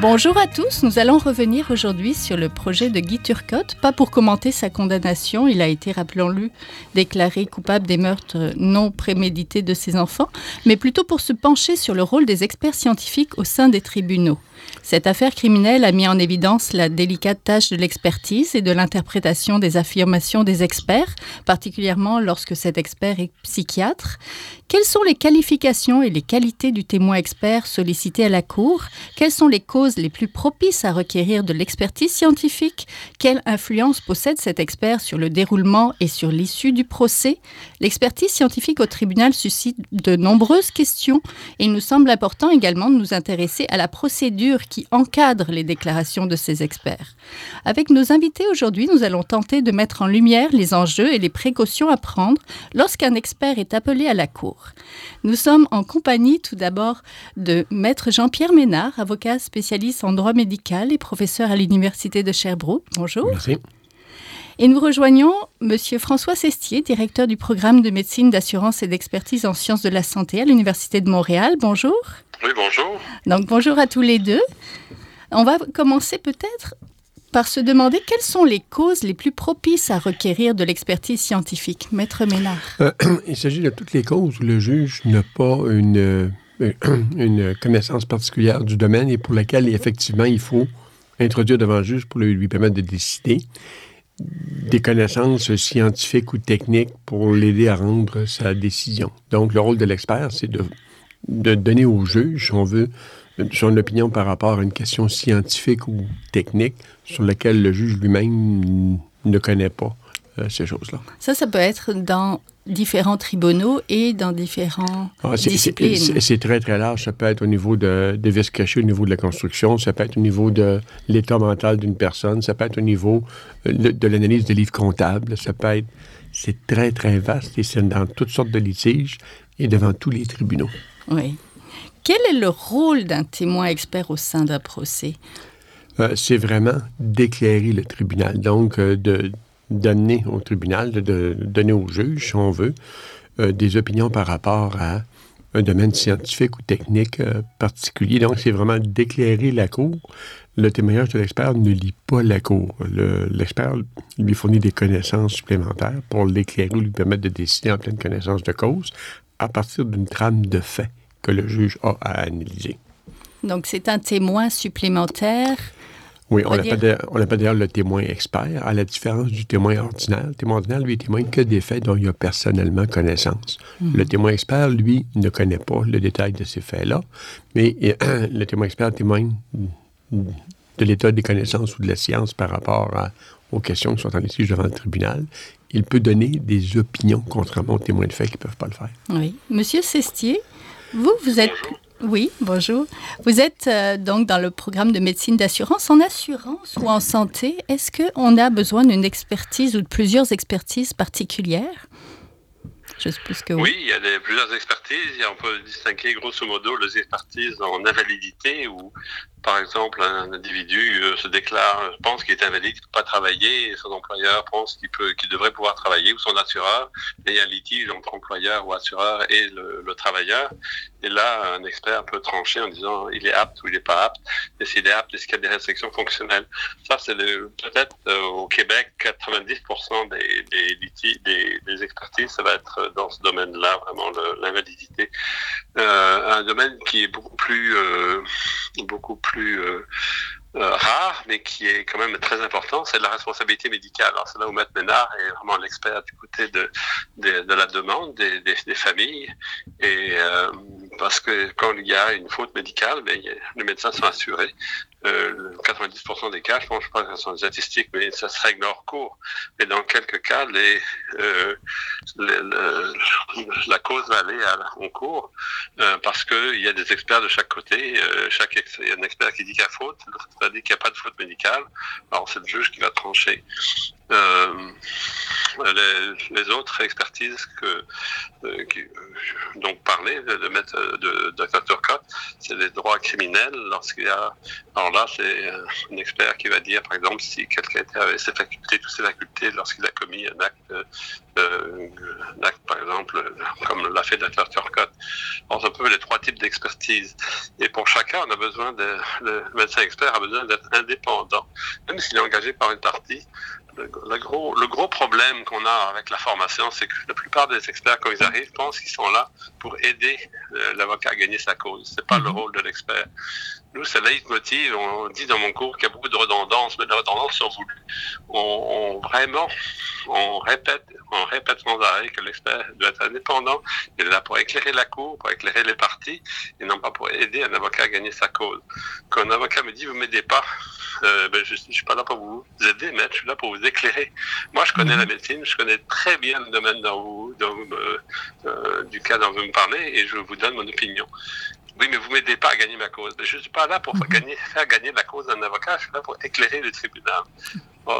Bonjour à tous, nous allons revenir aujourd'hui sur le projet de Guy Turcotte, pas pour commenter sa condamnation, il a été, rappelons-le, déclaré coupable des meurtres non prémédités de ses enfants, mais plutôt pour se pencher sur le rôle des experts scientifiques au sein des tribunaux. Cette affaire criminelle a mis en évidence la délicate tâche de l'expertise et de l'interprétation des affirmations des experts, particulièrement lorsque cet expert est psychiatre. Quelles sont les qualifications et les qualités du témoin expert sollicité à la Cour? Quelles sont les causes les plus propices à requérir de l'expertise scientifique Quelle influence possède cet expert sur le déroulement et sur l'issue du procès? L'expertise scientifique au tribunal suscite de nombreuses questions et il nous semble important également de nous intéresser à la procédure qui encadre les déclarations de ces experts. Avec nos invités aujourd'hui, nous allons tenter de mettre en lumière les enjeux et les précautions à prendre lorsqu'un expert est appelé à la Cour. Nous sommes en compagnie tout d'abord de Maître Jean-Pierre Ménard, avocat spécialiste en droit médical et professeur à l'Université de Sherbrooke. Bonjour. Merci. Et nous rejoignons Monsieur François Sestier, directeur du programme de médecine, d'assurance et d'expertise en sciences de la santé à l'Université de Montréal. Bonjour. Oui, bonjour. Donc bonjour à tous les deux. On va commencer peut-être par se demander quelles sont les causes les plus propices à requérir de l'expertise scientifique. Maître Ménard. Euh, il s'agit de toutes les causes où le juge n'a pas une, euh, une connaissance particulière du domaine et pour laquelle, effectivement, il faut introduire devant le juge pour lui permettre de décider des connaissances scientifiques ou techniques pour l'aider à rendre sa décision. Donc, le rôle de l'expert, c'est de, donner au juge, si on veut, son opinion par rapport à une question scientifique ou technique sur laquelle le juge lui-même ne connaît pas euh, ces choses-là. Ça, ça peut être dans différents tribunaux et dans différents ah, disciplines. C'est très, très large. Ça peut être au niveau de, des vis cachés, au niveau de la construction, ça peut être au niveau de l'état mental d'une personne, ça peut être au niveau euh, de, l'analyse des livres comptables, ça peut être... C'est très, très vaste et c'est dans toutes sortes de litiges et devant tous les tribunaux. Oui. Quel est le rôle d'un témoin expert au sein d'un procès? Euh, c'est vraiment d'éclairer le tribunal. Donc, de donner au tribunal, de, donner au juge, si on veut, euh, des opinions par rapport à un domaine scientifique ou technique euh, particulier. Donc, c'est vraiment d'éclairer la cour. Le témoignage de l'expert ne lit pas la cour. L'expert lui fournit des connaissances supplémentaires pour l'éclairer ou lui permettre de décider en pleine connaissance de cause à partir d'une trame de faits que le juge a à analyser. Donc, c'est un témoin supplémentaire oui, on l'appelle d'ailleurs le témoin expert, à la différence du témoin ordinaire. Le témoin ordinaire, lui, témoigne que des faits dont il a personnellement connaissance. Mhm. Le témoin expert, lui, ne connaît pas le détail de ces faits-là, mais le témoin expert témoigne de l'état des connaissances ou de la science par rapport aux questions qui sont en litige devant le tribunal. Il peut donner des opinions, contrairement aux témoins de faits qui ne peuvent pas le faire. Oui. Monsieur Sestier, vous, vous êtes oui, bonjour. Vous êtes euh, donc dans le programme de médecine d'assurance. En assurance ou en santé, est-ce qu'on a besoin d'une expertise ou de plusieurs expertises particulières? Oui, il y a plusieurs expertises. On peut distinguer grosso modo les expertises en invalidité ou par exemple, un individu euh, se déclare, pense qu'il est invalide, qu'il ne peut pas travailler, et son employeur pense qu'il peut, qu'il devrait pouvoir travailler, ou son assureur, et il y a un litige entre employeur ou assureur et le, travailleur. Et là, un expert peut trancher en disant il est apte ou il n'est pas apte. Et s'il est apte, est-ce qu'il y a des restrictions fonctionnelles? Ça, c'est peut-être euh, au Québec, 90% des, des, des, des, expertises, ça va être dans ce domaine-là, vraiment l'invalidité. Euh, un domaine qui est beaucoup plus, beaucoup plus plus euh, euh, rare, mais qui est quand même très important, c'est la responsabilité médicale. Alors c'est là où Maître Ménard est vraiment l'expert du côté de, la demande des, familles. Et euh, parce que quand il y a une faute médicale, ben, les médecins sont assurés. 90% des cas, je pense, je pense que ce sont des statistiques, mais ça se règle hors cours. Mais dans quelques cas, les, la cause va aller à, en cours parce qu'il y a des experts de chaque côté. chaque il y a un expert qui dit qu'il y a faute, l'autre dit qu'il n'y a pas de faute médicale. Alors c'est le juge qui va trancher. les, autres expertises que, euh, qui, euh, donc parler de, mettre de, Dr Turcotte, c'est les droits criminels lorsqu'il y a. là, c'est un expert qui va dire, par exemple, si quelqu'un avait ses facultés, toutes ses facultés, lorsqu'il a commis un acte, euh, acte, par exemple, comme l'a fait Dr Turcotte. Alors, c'est un peu les trois types d'expertise. Et pour chacun, on a besoin de, le médecin expert a besoin d'être indépendant, même s'il est engagé par une partie le, gros, le gros problème qu'on a avec la formation, c'est que la plupart des experts, quand ils arrivent, pensent qu'ils sont là pour aider euh, l'avocat à gagner sa cause. C'est pas le mhm. rôle de l'expert. Nous, c'est leitmotiv. On dit dans mon cours qu'il y a beaucoup de redondances, mais les redondances sont voulues. On, vraiment, on répète, on répète sans arrêt que l'expert doit être indépendant. Il est là pour éclairer la cour, pour éclairer les parties, et non pas pour aider un avocat à gagner sa cause. Quand un avocat me dit, vous m'aidez pas, euh, ben, je ne suis pas là pour vous aider, mais je suis là pour vous éclairer. Moi, je connais la mhm. médecine, je connais très bien le domaine dans euh, euh, du cas dont vous me parlez, et je vous donne mon opinion. Oui, mais vous ne m'aidez pas à gagner ma cause. je ne suis pas là pour mhm. gagner, faire gagner la cause d'un avocat, je suis là pour éclairer le tribunal.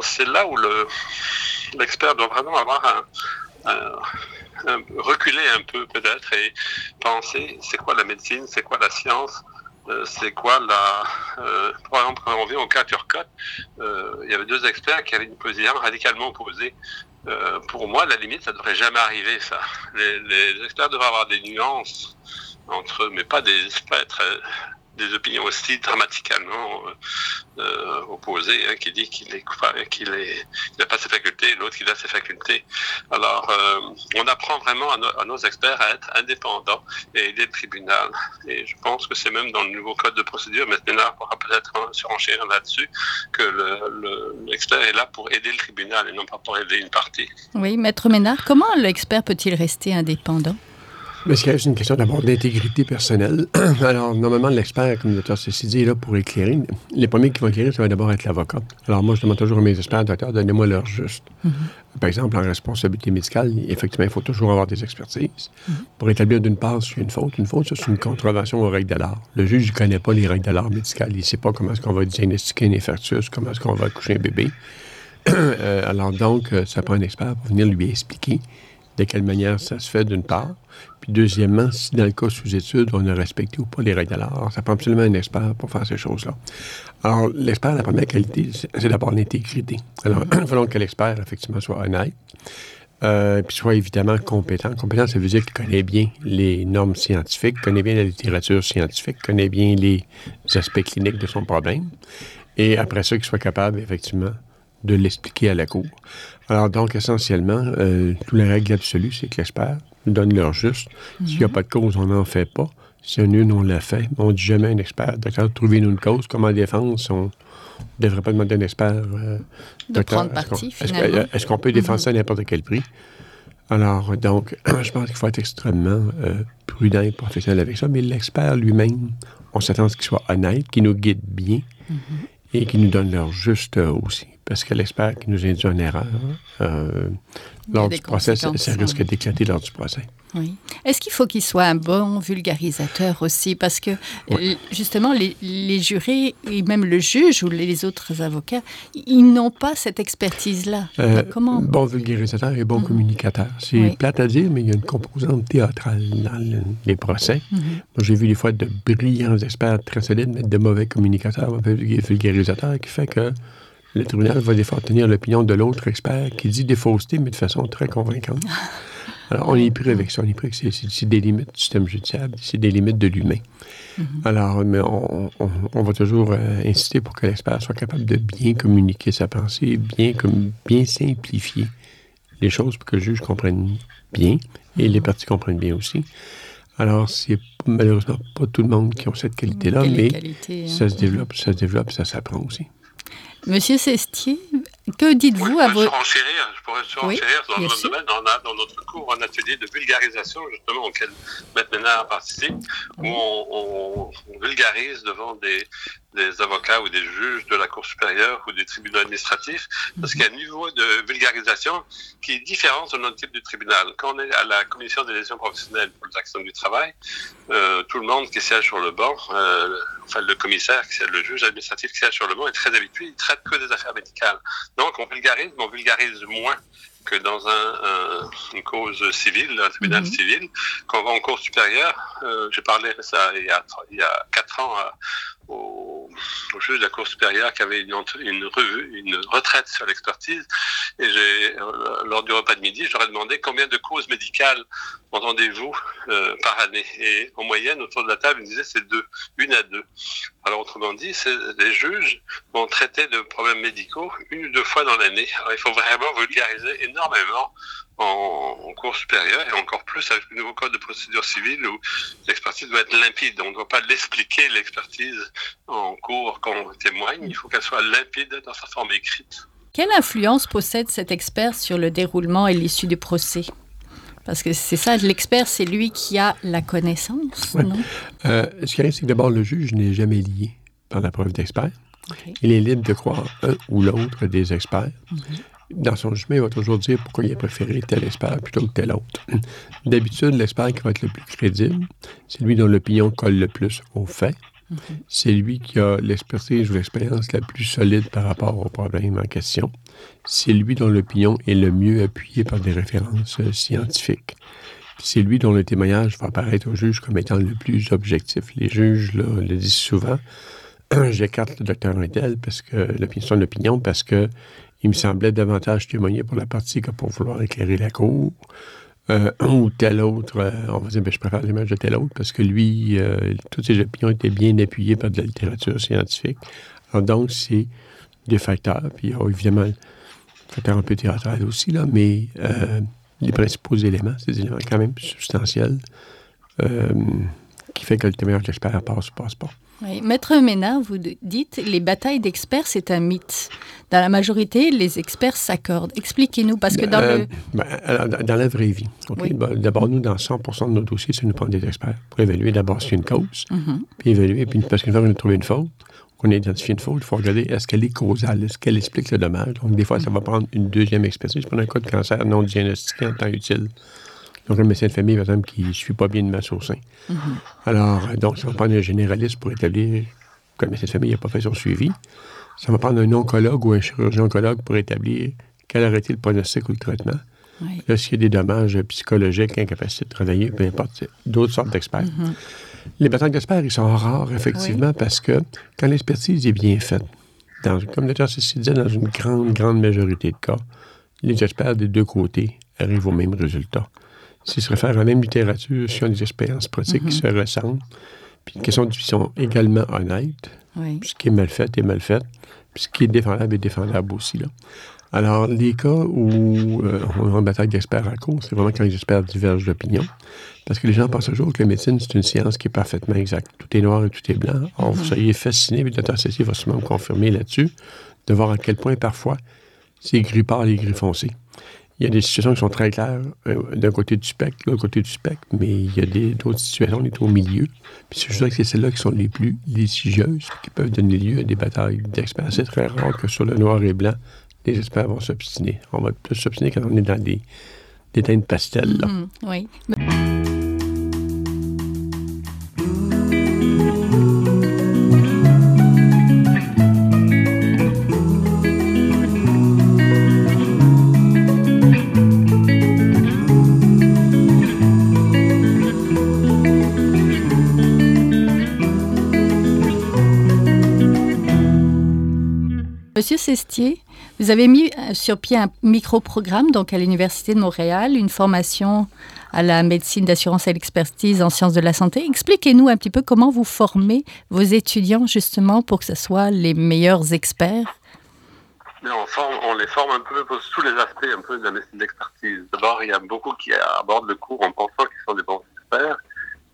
c'est là où l'expert doit vraiment avoir un, reculer un peu peut-être et penser c'est quoi la médecine, c'est quoi la science, euh, c'est quoi la... Euh, par exemple, quand on vient au cas Turcotte, euh, il y avait deux experts qui avaient une position radicalement opposée. pour moi, la limite, ça ne devrait jamais arriver, ça. Les, les experts devraient avoir des nuances entre eux, mais pas des très, des opinions aussi dramatiquement euh, euh, opposées, hein, qui dit qu'il est n'a pas ses facultés, l'autre qu'il a ses facultés. Alors, euh, on apprend vraiment à, nos experts à être indépendants et aider le tribunal. Et je pense que c'est même dans le nouveau code de procédure, mais Ménard pourra peut-être surenchérir là-dessus, que l'expert est là pour aider le tribunal et non pas pour aider une partie. Oui, Maître Ménard, comment l'expert peut-il rester indépendant? Mais c'est une question d'abord d'intégrité personnelle? Alors, normalement, l'expert, comme le docteur ceci dit, est là pour éclairer. Les premiers qui vont éclairer, ça va d'abord être l'avocat. Alors, moi, je demande toujours à mes experts, docteur, donnez-moi leur juste. Mm-hmm. Par exemple, en responsabilité médicale, effectivement, il faut toujours avoir des expertises mm-hmm. pour établir d'une part s'il y a une faute. Une faute, c'est une contravention aux règles de l'art. Le juge ne connaît pas les règles de l'art médical. Il ne sait pas comment est-ce qu'on va diagnostiquer une infarctus, comment est-ce qu'on va accoucher un bébé. Euh, alors, donc, euh, ça prend un expert pour venir lui expliquer de quelle manière ça se fait, d'une part. Puis deuxièmement, si dans le cas sous étude, on a respecté ou pas les règles de l'art. Ça prend absolument un expert pour faire ces choses-là. Alors, l'expert, la première qualité, c'est d'abord l'intégrité. Alors, il faut que l'expert, effectivement, soit honnête. Euh, puis soit évidemment compétent. Compétent, ça veut dire qu'il connaît bien les normes scientifiques, connaît bien la littérature scientifique, connaît bien les aspects cliniques de son problème. Et après ça, qu'il soit capable, effectivement, de l'expliquer à la cour. Alors, donc, essentiellement, euh, toutes les règles absolues, c'est que l'expert donne leur juste. S'il n'y a mhm. pas de cause, on n'en fait pas. Si on une, on l'a fait. On ne dit jamais un expert. D'accord, trouvez-nous une cause. Comme en défense, on ne devrait pas demander un expert. Euh, de prendre parti, Est-ce qu'on peut défendre ça à n'importe quel prix? Alors, donc, je pense qu'il faut être extrêmement euh, prudent et professionnel avec ça. Mais l'expert lui-même, on s'attend à ce qu'il soit honnête, qu'il nous guide bien mhm. et qu'il nous donne leur juste aussi parce que l'expert qui nous induit en erreur euh, lors du procès, ça, risque d'éclater lors du procès. Oui. Est-ce qu'il faut qu'il soit un bon vulgarisateur aussi? Parce que, justement, les, les, jurés, et même le juge ou les autres avocats, ils n'ont pas cette expertise-là. Euh, Comment? Bon vulgarisateur et bon mhm. communicateur. C'est plate à dire, mais il y a une composante théâtrale dans les procès. Mhm. Moi, j'ai vu des fois de brillants experts très solides, mais de mauvais communicateurs, mauvais vulgarisateurs, qui fait que le tribunal va fois tenir l'opinion de l'autre expert qui dit des faussetés, mais de façon très convaincante. Alors, on est pris avec ça. On est pris que c'est des limites du système judiciaire, c'est des limites de l'humain. Mm-hmm. Alors, mais on, va toujours euh, insister pour que l'expert soit capable de bien communiquer sa pensée, bien, comme, bien simplifier les choses pour que le juge comprenne bien et les mm-hmm. parties comprennent bien aussi. Alors, c'est malheureusement pas tout le monde qui a cette qualité-là, mais ça se hein. développe, ça se développe, ça s'apprend aussi. Monsieur Sestier, que dites-vous à votre... Je pourrais surenchérir dans notre domaine. On a, dans notre cours un atelier de vulgarisation, justement, auquel Maître Ménard participe, où on, vulgarise devant des, des avocats ou des juges de la Cour supérieure ou des tribunaux administratifs, parce qu'il y a un niveau de vulgarisation qui est différent selon le type du tribunal. Quand on est à la commission des lésions professionnelles pour les actions du travail, euh, tout le monde qui siège sur le banc, euh, enfin le commissaire, le juge administratif qui siège sur le banc est très habitué, il traite que des affaires médicales. Donc on vulgarise, mais on vulgarise moins que dans un, une cause civile, un tribunal mhm. civil. Quand on va en cours supérieure, euh, j'ai parlé ça il y a, il y a quatre ans à, au, au, juge de la Cour supérieure qui avait une, une revue, une retraite sur l'expertise. Et j'ai, euh, lors du repas de midi, ai demandé combien de causes médicales entendez-vous euh, par année. Et en moyenne, autour de la table, ils disaient c'est deux, une à deux. Alors autrement dit, les juges vont traiter de problèmes médicaux une ou deux fois dans l'année. Alors il faut vraiment vulgariser énormément en, en, cours supérieur et encore plus avec le nouveau code de procédure civile où l'expertise doit être limpide. On ne doit pas l'expliquer, l'expertise en cours quand on témoigne. Il faut qu'elle soit limpide dans sa forme écrite. Quelle influence possède cet expert sur le déroulement et l'issue du procès? Parce que c'est ça, l'expert, c'est lui qui a la connaissance, non? Euh, ce qui arrive, c'est que d'abord, le juge n'est jamais lié par la preuve d'expert. Il est libre de croire un ou l'autre des experts. Mhm dans son jugement, il va toujours dire pourquoi il a préféré tel expert plutôt que tel autre. D'habitude, l'expert qui va être le plus crédible, c'est lui dont l'opinion colle le plus aux faits. C'est lui qui a l'expertise ou l'expérience la plus solide par rapport au problème en question. C'est lui dont l'opinion est le mieux appuyée par des références scientifiques. C'est lui dont le témoignage va apparaître au juge comme étant le plus objectif. Les juges le disent souvent. J'écarte le docteur Riddell parce que l'opinion, l'opinion parce que il me semblait davantage témoigner pour la partie que pour vouloir éclairer la cour. Euh, ou tel autre, euh, on va dire, ben, je préfère l'image de tel autre parce que lui, euh, toutes ses opinions étaient bien appuyées par de la littérature scientifique. Donc, c'est des facteurs. Puis il y a évidemment facteur un peu théâtral aussi, là, mais les principaux éléments, c'est des éléments quand même substantiels qui fait que le témoignage d'expert passe ou passe pas. Maître Ménard, vous dites les batailles d'experts, c'est un mythe. Dans la majorité, les experts s'accordent. Expliquez-nous, parce que dans euh, le... Ben, dans la vraie vie, ben, d'abord, nous, dans 100 de nos dossiers, c'est nous prendre des experts pour évaluer d'abord si une cause, mhm. puis évaluer, puis parce qu'une fois qu'on a trouvé une faute, qu'on a identifié une faute, il faut regarder est-ce qu'elle est causale, est-ce qu'elle explique le dommage? Donc, des fois, ça va prendre une deuxième expertise pour un cas de cancer non diagnostiqué en temps utile. Donc, un médecin de famille, par exemple, qui ne suit pas bien une masse au sein. Mm-hmm. Alors, donc, ça va prendre un généraliste pour établir que le médecin de famille n'a pas fait son suivi. Ça va prendre un oncologue ou un chirurgien oncologue pour établir quel aurait été le pronostic ou le traitement. Là, s'il y a des dommages psychologiques, incapacité de travailler, peu importe, d'autres sortes d'experts. Mm-hmm. Les batailles d'experts, ils sont rares, effectivement, parce que quand l'expertise est bien faite, dans, comme le docteur Cécile disait, dans une grande, grande majorité de cas, les experts des deux côtés arrivent au même résultat c'est se réfère à la même littérature sur des expériences pratiques qui mhm. se ressemblent. Puis une question de vision également honnête. Ce qui est mal fait est mal fait. Puis ce qui est défendable est défendable aussi. Là. Alors, les cas où euh, on a une bataille d'experts à court, c'est vraiment quand les experts divergent d'opinion. Parce que les gens pensent toujours que la médecine, c'est une science qui est parfaitement exacte. Tout est noir et tout est blanc. Or, vous mhm. soyez fasciné, puis le docteur Cécile va sûrement me confirmer là-dessus, de voir à quel point parfois c'est gris pâle et gris foncé. Il y a des situations qui sont très claires euh, d'un côté du spectre, de l'autre côté du spectre, mais il y a d'autres situations, on est au milieu. Puis je dirais que c'est celles-là qui sont les plus litigieuses, qui peuvent donner lieu à des batailles d'experts. C'est très rare que sur le noir et blanc, les experts vont s'obstiner. On va plus s'obstiner quand on est dans des, teintes pastel. Mmh, oui. Vous avez mis euh, sur pied un micro-programme donc à l'Université de Montréal, une formation à la médecine d'assurance et l'expertise en sciences de la santé. Expliquez-nous un petit peu comment vous formez vos étudiants justement pour que ce soit les meilleurs experts. On, les forme un peu pour tous les aspects un peu de la médecine d'expertise. D'abord, il y a beaucoup qui abordent le cours en pensant qu'ils sont des bons experts.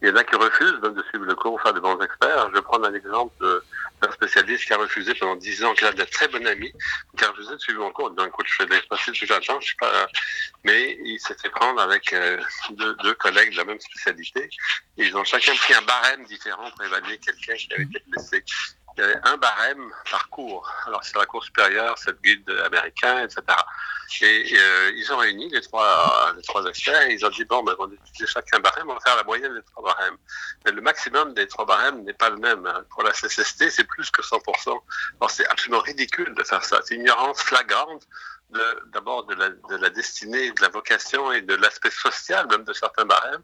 Il y en a qui refusent de suivre le cours pour faire des bons experts. Je vais prendre un exemple d'un spécialiste qui a refusé pendant 10 ans, qui a de très bonnes amis, qui a refusé de suivre mon cours. D'un coup, je fais des l'expertise, je j'attends, je sais pas. Mais il s'est fait prendre avec euh, deux, deux, collègues de la même spécialité. ils ont chacun pris un barème différent pour évaluer quelqu'un qui avait été blessé. Il y avait un barème par cours. Alors, c'est la cour supérieure, c'est le guide américain, etc. Et euh, ils ont réuni les trois, les trois experts et ils ont dit, bon, ben, on utiliser chacun barème, on va faire la moyenne des trois barèmes. Mais le maximum des trois barèmes n'est pas le même. Pour la CCST, c'est plus que 100%. Alors, c'est absolument ridicule de faire ça. C'est une ignorance flagrante d'abord de, la, destinée, de la vocation et de l'aspect social même de certains barèmes.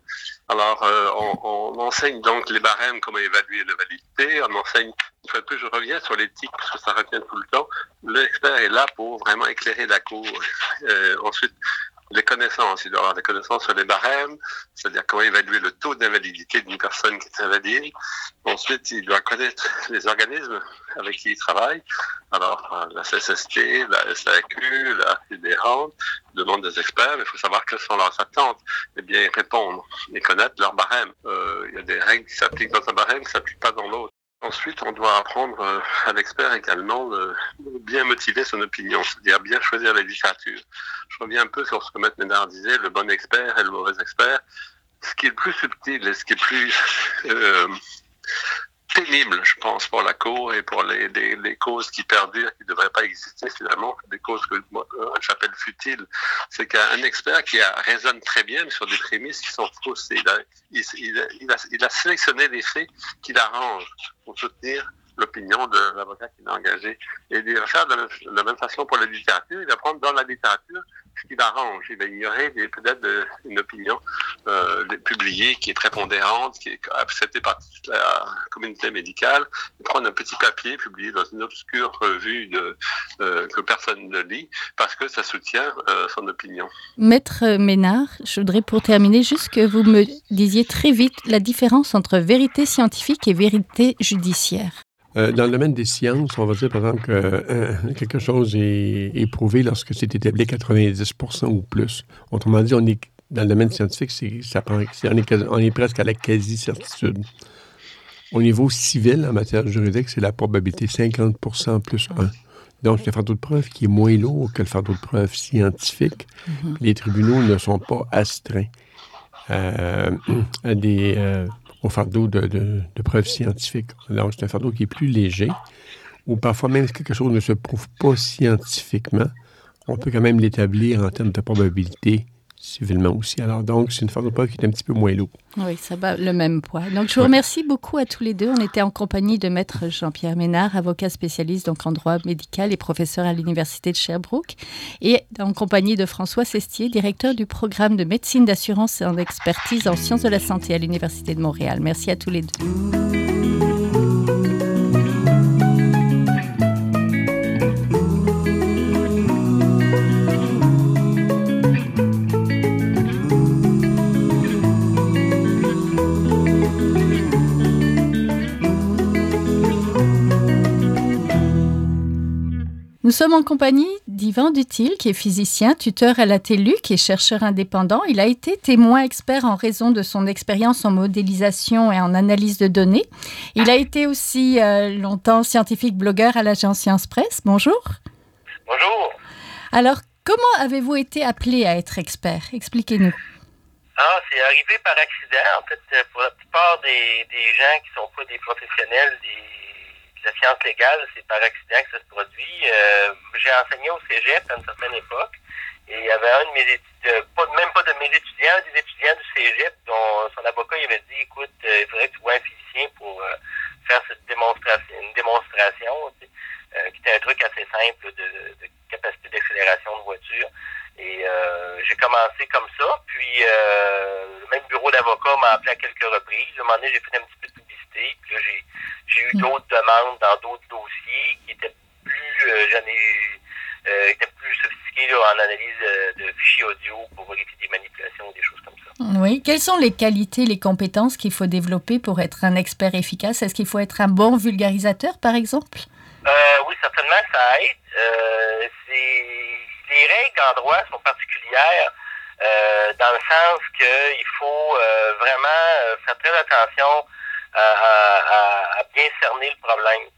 Alors, euh, on, on, enseigne donc les barèmes, comment évaluer la validité, on enseigne, une fois de plus, je reviens sur l'éthique, parce que ça revient tout le temps. L'expert est là pour vraiment éclairer la cour. Euh, ensuite, les connaissances. Il doit avoir des connaissances sur les barèmes, c'est-à-dire comment évaluer le taux d'invalidité d'une personne qui est invalide. Ensuite, il doit connaître les organismes avec qui il travaille. Alors, la CSST, la SAQ, la FIDERANT, demande des experts, mais il faut savoir quelles sont leurs attentes et bien y répondre et connaître leurs barèmes. Euh, il y a des règles qui s'appliquent dans un barème qui ne s'appliquent pas dans l'autre. Ensuite, on doit apprendre euh, à l'expert également de bien motiver son opinion, c'est-à-dire bien choisir la littérature. Je reviens un peu sur ce que Maître Ménard disait, le bon expert et le mauvais expert. Ce qui est le plus subtil et ce qui est plus euh, pénible, je pense, pour la Cour et pour les, les, causes qui perdurent, qui ne devraient pas exister finalement, des causes que euh, j'appelle futiles. C'est qu'un expert qui a, raisonne très bien sur des prémices qui sont fausses. Il a, il, il, a, il a sélectionné des faits qui l'arrangent pour soutenir l'opinion de l'avocat qui l'a engagé. Et va faire de la, même façon pour la littérature. Il va prendre dans la littérature ce qui l'arrange. Il va ignorer peut-être une opinion euh, publiée qui est prépondérante, qui est acceptée par toute la communauté médicale. Il prend un petit papier publié dans une obscure revue de, euh, que personne ne lit parce que ça soutient euh, son opinion. Maître Ménard, je voudrais pour terminer juste que vous me disiez très vite la différence entre vérité scientifique et vérité judiciaire. Euh, dans le domaine des sciences, on va dire par exemple que euh, quelque chose est, prouvé lorsque c'est établi à 90% ou plus. Autrement dit, on est, dans le domaine scientifique, ça on, est, on est presque à la quasi-certitude. Au niveau civil, en matière juridique, c'est la probabilité 50% plus 1. Donc, c'est un fardeau de preuve qui est moins lourd que le fardeau de preuve scientifique. Mm-hmm. Les tribunaux ne sont pas astreints euh, à des au fardeau de, de, preuves scientifiques. Alors, c'est un fardeau qui est plus léger, ou parfois même si quelque chose ne se prouve pas scientifiquement, on peut quand même l'établir en termes de probabilité civilement aussi. Alors donc, c'est une forme de preuve qui est un petit peu moins lourde. Oui, ça va le même poids. Donc, je vous remercie beaucoup à tous les deux. On était en compagnie de Maître Jean-Pierre Ménard, avocat spécialiste donc en droit médical et professeur à l'Université de Sherbrooke, et en compagnie de François Sestier, directeur du programme de médecine d'assurance et en expertise en sciences de la santé à l'Université de Montréal. Merci à tous les deux. Sommes en compagnie d'Yvan Dutil, qui est physicien, tuteur à la TELUC et chercheur indépendant. Il a été témoin expert en raison de son expérience en modélisation et en analyse de données. Il a été aussi euh, longtemps scientifique blogueur à l'agence Science Presse. Bonjour. Bonjour. Alors, comment avez-vous été appelé à être expert? Expliquez-nous. Ah, c'est arrivé par accident. En fait, pour la plupart des, des gens qui ne sont pas des professionnels, des la science légale, c'est par accident que ça se produit. Euh, j'ai enseigné au cégep à une certaine époque. Et il y avait un de mes étudiants, pas, même pas de mes étudiants, des étudiants du cégep dont son avocat il avait dit, écoute, euh, il faudrait que tu vois un physicien pour euh, faire cette démonstration, une démonstration, qui était un truc assez simple de, de capacité d'accélération de voiture. Et j'ai commencé comme ça. Puis le même bureau d'avocat m'a appelé à quelques reprises. À un moment donné, j'ai fait un petit peu de publicité. Puis là, j'ai j'ai eu d'autres demandes dans d'autres dossiers qui étaient plus, euh, j'en ai euh, étaient plus sophistiqués en analyse euh, de fichiers audio pour vérifier des manipulations ou des choses comme ça. Oui. Quelles sont les qualités, les compétences qu'il faut développer pour être un expert efficace? Est-ce qu'il faut être un bon vulgarisateur, par exemple? oui, certainement, ça aide. les règles en droit sont particulières dans le sens qu'il faut vraiment faire très attention à, bien cerner le problème.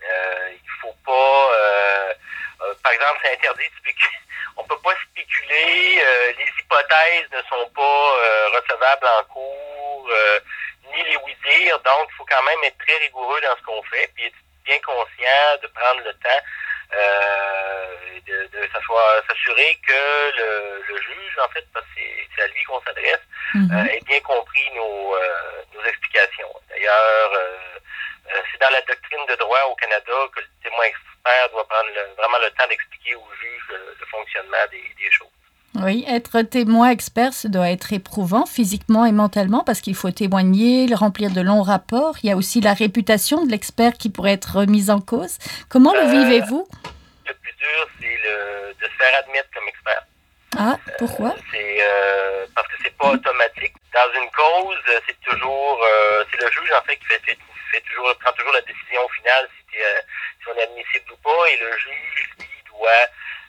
Euh, il faut pas, euh, euh, par exemple, c'est interdit de spéculer. On peut pas spéculer. les hypothèses ne sont pas recevables en cours, ni les oui-dire, donc il faut quand même être très rigoureux dans ce qu'on fait, puis être bien conscient de prendre le temps euh, de, de s'assurer que le, le, juge, en fait, parce que c'est à lui qu'on s'adresse, mm-hmm. euh, ait bien compris nos, euh, nos explications. D'ailleurs, c'est dans la doctrine de droit au Canada que le témoin doit prendre vraiment le temps d'expliquer au juge le, fonctionnement des, des choses. Oui, être témoin expert, ça doit être éprouvant physiquement et mentalement parce qu'il faut témoigner, remplir de longs rapports. Il y a aussi la réputation de l'expert qui pourrait être remise en cause. Comment le euh, vivez-vous? Le plus dur, c'est de se faire admettre comme expert. Ah, pourquoi? Euh, c'est euh, parce que c'est pas automatique. Dans une cause, c'est toujours c'est le juge en fait qui fait, fait, toujours prend toujours la décision finale si, si on est admissible ou pas et le juge lui doit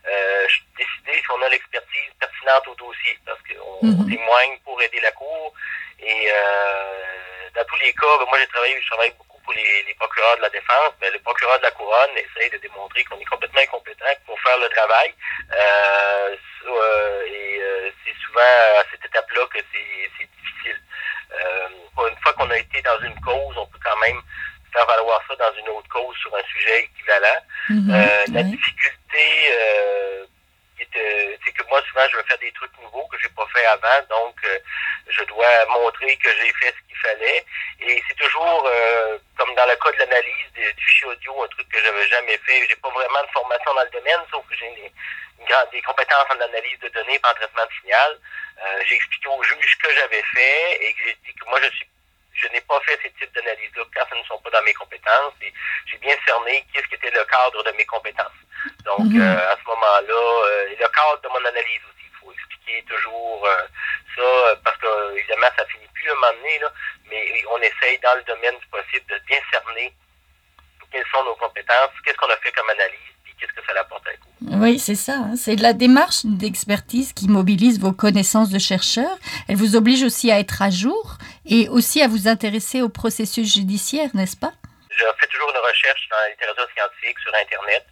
euh, décider si on a l'expertise pertinente au dossier, parce qu'on mhm. témoigne pour aider la Cour. Et euh, dans tous les cas, ben, moi j'ai travaillé, je travaille beaucoup pour les, les, procureurs de la défense, mais le procureur de la couronne essaye de démontrer qu'on est complètement incompétent pour faire le travail. Euh, euh et euh, c'est souvent à cette étape-là que c'est difficile. Euh, une fois qu'on a été dans une cause, on peut quand même faire valoir ça dans une autre cause sur un sujet Mhm. euh, la difficulté, euh, c'est que moi, souvent, je veux faire des trucs nouveaux que j'ai pas fait avant, donc euh, je dois montrer que j'ai fait ce qu'il fallait. Et c'est toujours, euh, comme dans le cas de l'analyse du fichier audio, un truc que j'avais jamais fait. J'ai pas vraiment de formation dans le domaine, sauf que j'ai des, des compétences en analyse de données et en traitement de signal. Euh, j'ai expliqué au juge ce que j'avais fait et que j'ai dit que moi, je suis je n'ai pas fait ces types d'analyses-là car ce ne sont pas dans mes compétences et j'ai bien cerné qu'est-ce qui était le cadre de mes compétences. Donc, mhm. euh, à ce moment-là, euh, le cadre de mon analyse aussi, il faut expliquer toujours euh, ça parce que, évidemment, ça finit plus à un moment donné, là, mais on essaye, dans le domaine du possible, de bien cerner quelles sont nos compétences, qu'est-ce qu'on a fait comme analyse, qu'est-ce que ça apporte à coup. Oui, c'est ça. Hein. C'est la démarche d'expertise qui mobilise vos connaissances de chercheurs. Elle vous oblige aussi à être à jour et aussi à vous intéresser au processus judiciaire, n'est-ce pas? Je fais toujours une recherche dans la littérature scientifique sur Internet.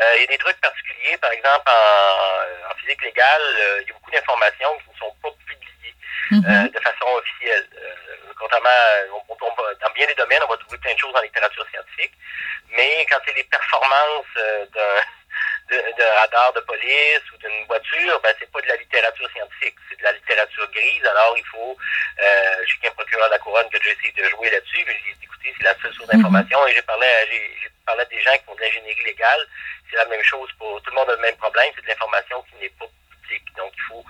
Euh, il y a des trucs particuliers, par exemple, en, physique légale, euh, il y a beaucoup d'informations qui ne sont pas publiées euh, mm-hmm. de façon officielle. contrairement, dans bien des domaines, on va trouver plein de choses dans la littérature scientifique, mais quand c'est les performances d'un de, de radar de police ou d'une voiture, ben c'est pas de la littérature scientifique, c'est de la littérature grise. Alors il faut, euh, j'ai qu'un procureur de la couronne que j'ai essayé de jouer là-dessus, mais j'ai dit écoutez, c'est la seule source d'information. Mhm. Et j'ai parlé, j'ai parlé à des gens qui font de l'ingénierie légale. C'est la même chose pour tout le monde a le même problème, c'est de l'information qui n'est pas publique. Donc il faut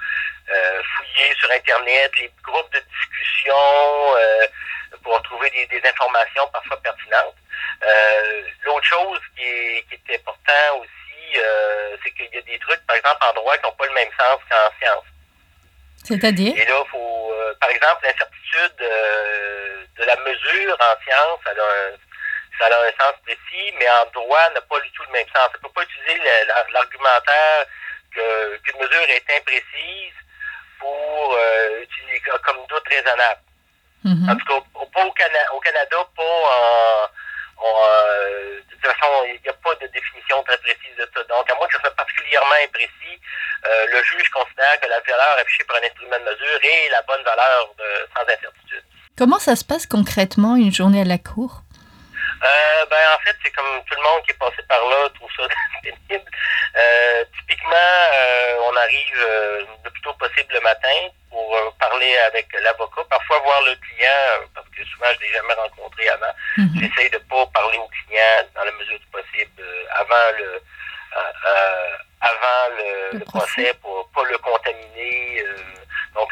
euh, fouiller sur Internet les groupes de discussion euh, pour trouver des, des, informations parfois pertinentes. Euh, L'autre chose qui est, qui est important aussi euh, c'est qu'il y a des trucs, par exemple, en droit, qui n'ont pas le même sens qu'en science. C'est-à-dire? Et là, il faut, euh, par exemple, l'incertitude euh, de la mesure en science, elle a un, ça a un sens précis, mais en droit, n'a pas du tout le même sens. On ne peut pas utiliser l'argumentaire qu'une mesure est imprécise pour utiliser comme doute raisonnable. Mm-hmm. En tout cas, pas au, au Canada, pas en toute façon, il n'y a pas de définition très précise de ça. Donc, à moins que ce soit particulièrement imprécis, euh, le juge considère que la valeur affichée par un instrument de mesure est la bonne valeur de, sans incertitude. Comment ça se passe concrètement une journée à la cour? Euh, ben, en fait, c'est comme tout le monde qui est passé par là trouve ça pénible. Euh, typiquement, on arrive le plus tôt possible le matin pour euh, parler avec l'avocat, parfois voir le client, parce que souvent je ne l'ai jamais rencontré avant. Mhm. J'essaye de pas parler au client dans la mesure du possible avant le avant le, le, procès pour pas le contaminer. donc,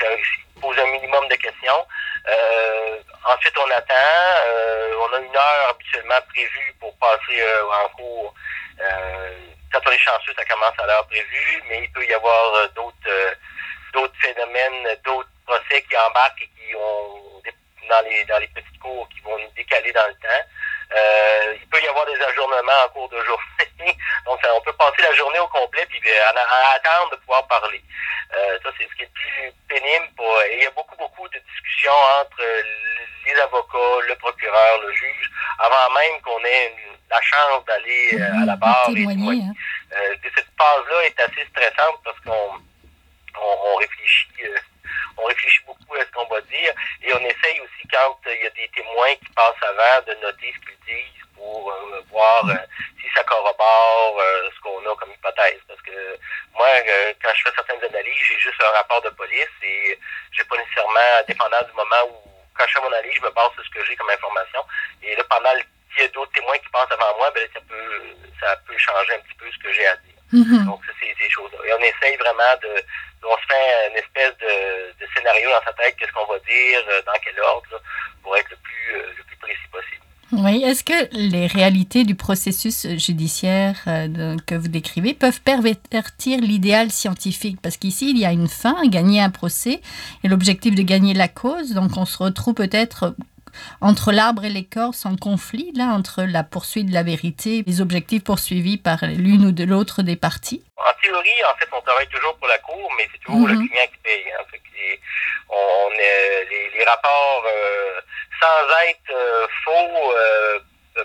pose un minimum de questions. ensuite, on attend. on a une heure habituellement prévue pour passer en cours quand on est chanceux, ça commence à l'heure prévue, mais il peut y avoir euh, d'autres euh, d'autres phénomènes, d'autres procès qui embarquent et qui ont dans les dans les petites cours qui vont nous décaler dans le temps. Euh, il peut y avoir des ajournements en cours de journée. Donc, on peut passer la journée au complet puis en, attendre de pouvoir parler. ça, c'est ce qui est le plus pénible. Pour, et il y a beaucoup, beaucoup de discussions entre les avocats, le procureur, le juge, avant même qu'on ait une, la chance d'aller euh, à la barre. Témoigner, hein. euh, cette phase-là est assez stressante parce qu'on on, réfléchit, euh, on réfléchit beaucoup à ce qu'on va dire et on essaye aussi quand il y a des témoins qui passent avant de noter ce qu'ils disent pour voir si ça corrobore ce qu'on a comme hypothèse. Parce que moi, quand je fais certaines analyses, j'ai juste un rapport de police et j'ai pas nécessairement, dépendant du moment où quand je fais mon analyse, je me base sur ce que j'ai comme information. Et là, pendant s'il y a d'autres témoins qui passent avant moi, ben, ça peut ça peut changer un petit peu ce que j'ai à dire. Mm-hmm. Donc, c'est ces choses-là. Et on essaye vraiment de, on se fait une espèce de, de scénario dans sa tête, qu'est-ce qu'on va dire, euh, dans quel ordre, pour être le plus, euh, le plus précis possible. Oui, est-ce que les réalités du processus judiciaire euh, que vous décrivez peuvent pervertir l'idéal scientifique? Parce qu'ici, il y a une fin, gagner un procès, et l'objectif de gagner la cause, donc on se retrouve peut-être entre l'arbre et l'écorce en conflit, là, entre la poursuite de la vérité et les objectifs poursuivis par l'une ou de l'autre des parties? En théorie, en fait, on travaille toujours pour la Cour, mais c'est toujours le mhm. client qui paye. Hein. on, les, rapports, euh, sans être euh, faux, euh,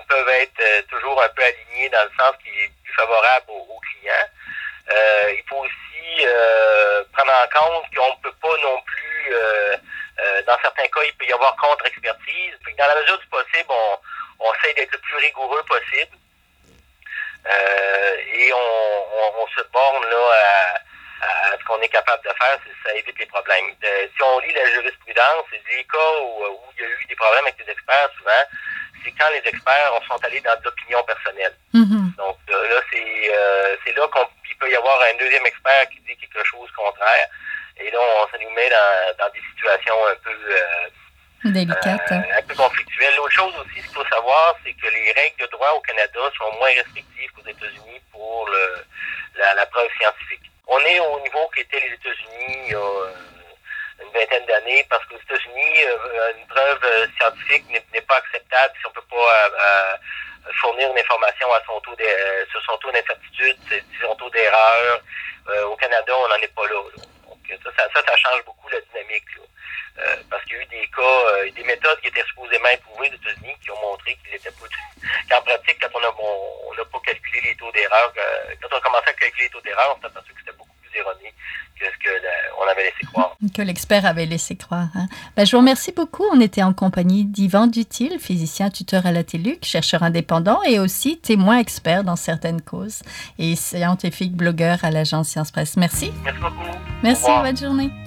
peuvent être toujours un peu alignés dans le sens qui est plus favorable au, client. il faut aussi prendre en compte qu'on ne peut pas non plus dans certains cas, il peut y avoir contre-expertise. Dans la mesure du possible, on, on essaie d'être le plus rigoureux possible. Euh, et on, on, se borne là à, à ce qu'on est capable de faire, ça évite les problèmes. Euh, si on lit la jurisprudence, les cas où, où, il y a eu des problèmes avec les experts, souvent, c'est quand les experts sont allés dans l'opinion personnelle. Mm-hmm. Donc là, c'est là qu'il peut y avoir un deuxième expert qui dit quelque chose contraire. Et là, on, ça nous met dans, dans des situations un peu euh, délicates, euh, un peu conflictuelles. L'autre chose aussi, ce qu'il faut savoir, c'est que les règles de droit au Canada sont moins restrictives qu'aux États-Unis pour le, la, la, preuve scientifique. On est au niveau qu'étaient les États-Unis il y a euh, une vingtaine d'années, parce qu'aux États-Unis, une preuve scientifique n'est pas acceptable si on peut pas fournir une information à son taux de, sur son taux d'incertitude, son taux d'erreur. au Canada, on n'en est pas là. Là. Ça, ça, ça, change beaucoup la dynamique. Euh, parce qu'il y a eu des cas, euh, des méthodes qui étaient supposément éprouvées aux États-Unis qui ont montré qu'il était pas qu'en pratique, quand on n'a on, pas calculé les taux d'erreur, euh, quand on a commencé à calculer les taux d'erreur, on s'est aperçu que c'était beaucoup que ce qu'on avait laissé croire. Que l'expert avait laissé croire. Hein. Ben, je vous remercie beaucoup. On était en compagnie d'Yvan Dutil, physicien tuteur à la TELUC, chercheur indépendant et aussi témoin expert dans certaines causes et scientifique blogueur à l'agence Science Presse. Merci. Merci beaucoup. Merci, bonne journée.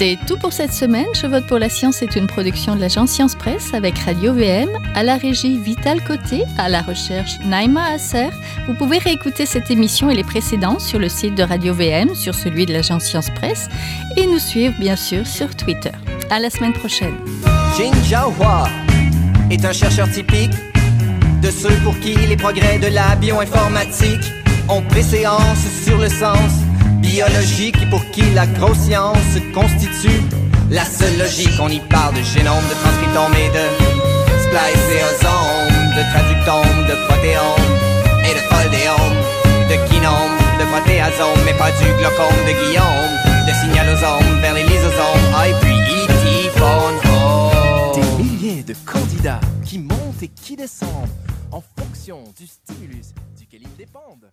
C'est tout pour cette semaine. Je vote pour la science est une production de l'agence Science Presse avec Radio VM, à la régie Vital Côté, à la recherche Naima Asser. Vous pouvez réécouter cette émission et les précédentes sur le site de Radio VM, sur celui de l'agence Science Presse et nous suivre bien sûr sur Twitter. À la semaine prochaine. Jin Jiahua est un chercheur typique de ceux pour qui les progrès de la bioinformatique ont préséance sur le sens biologique pour qui la grosse constitue la seule logique. On y parle de génome, de transcriptome et de spliceosome, de traductome, de protéome et de foldéome, de kinome, de protéasome, mais pas du glaucome de Guillaume, de signalosome vers les lysosomes, ah, et puis. Des milliers de candidats qui montent et qui descendent en fonction du stimulus duquel ils dépendent.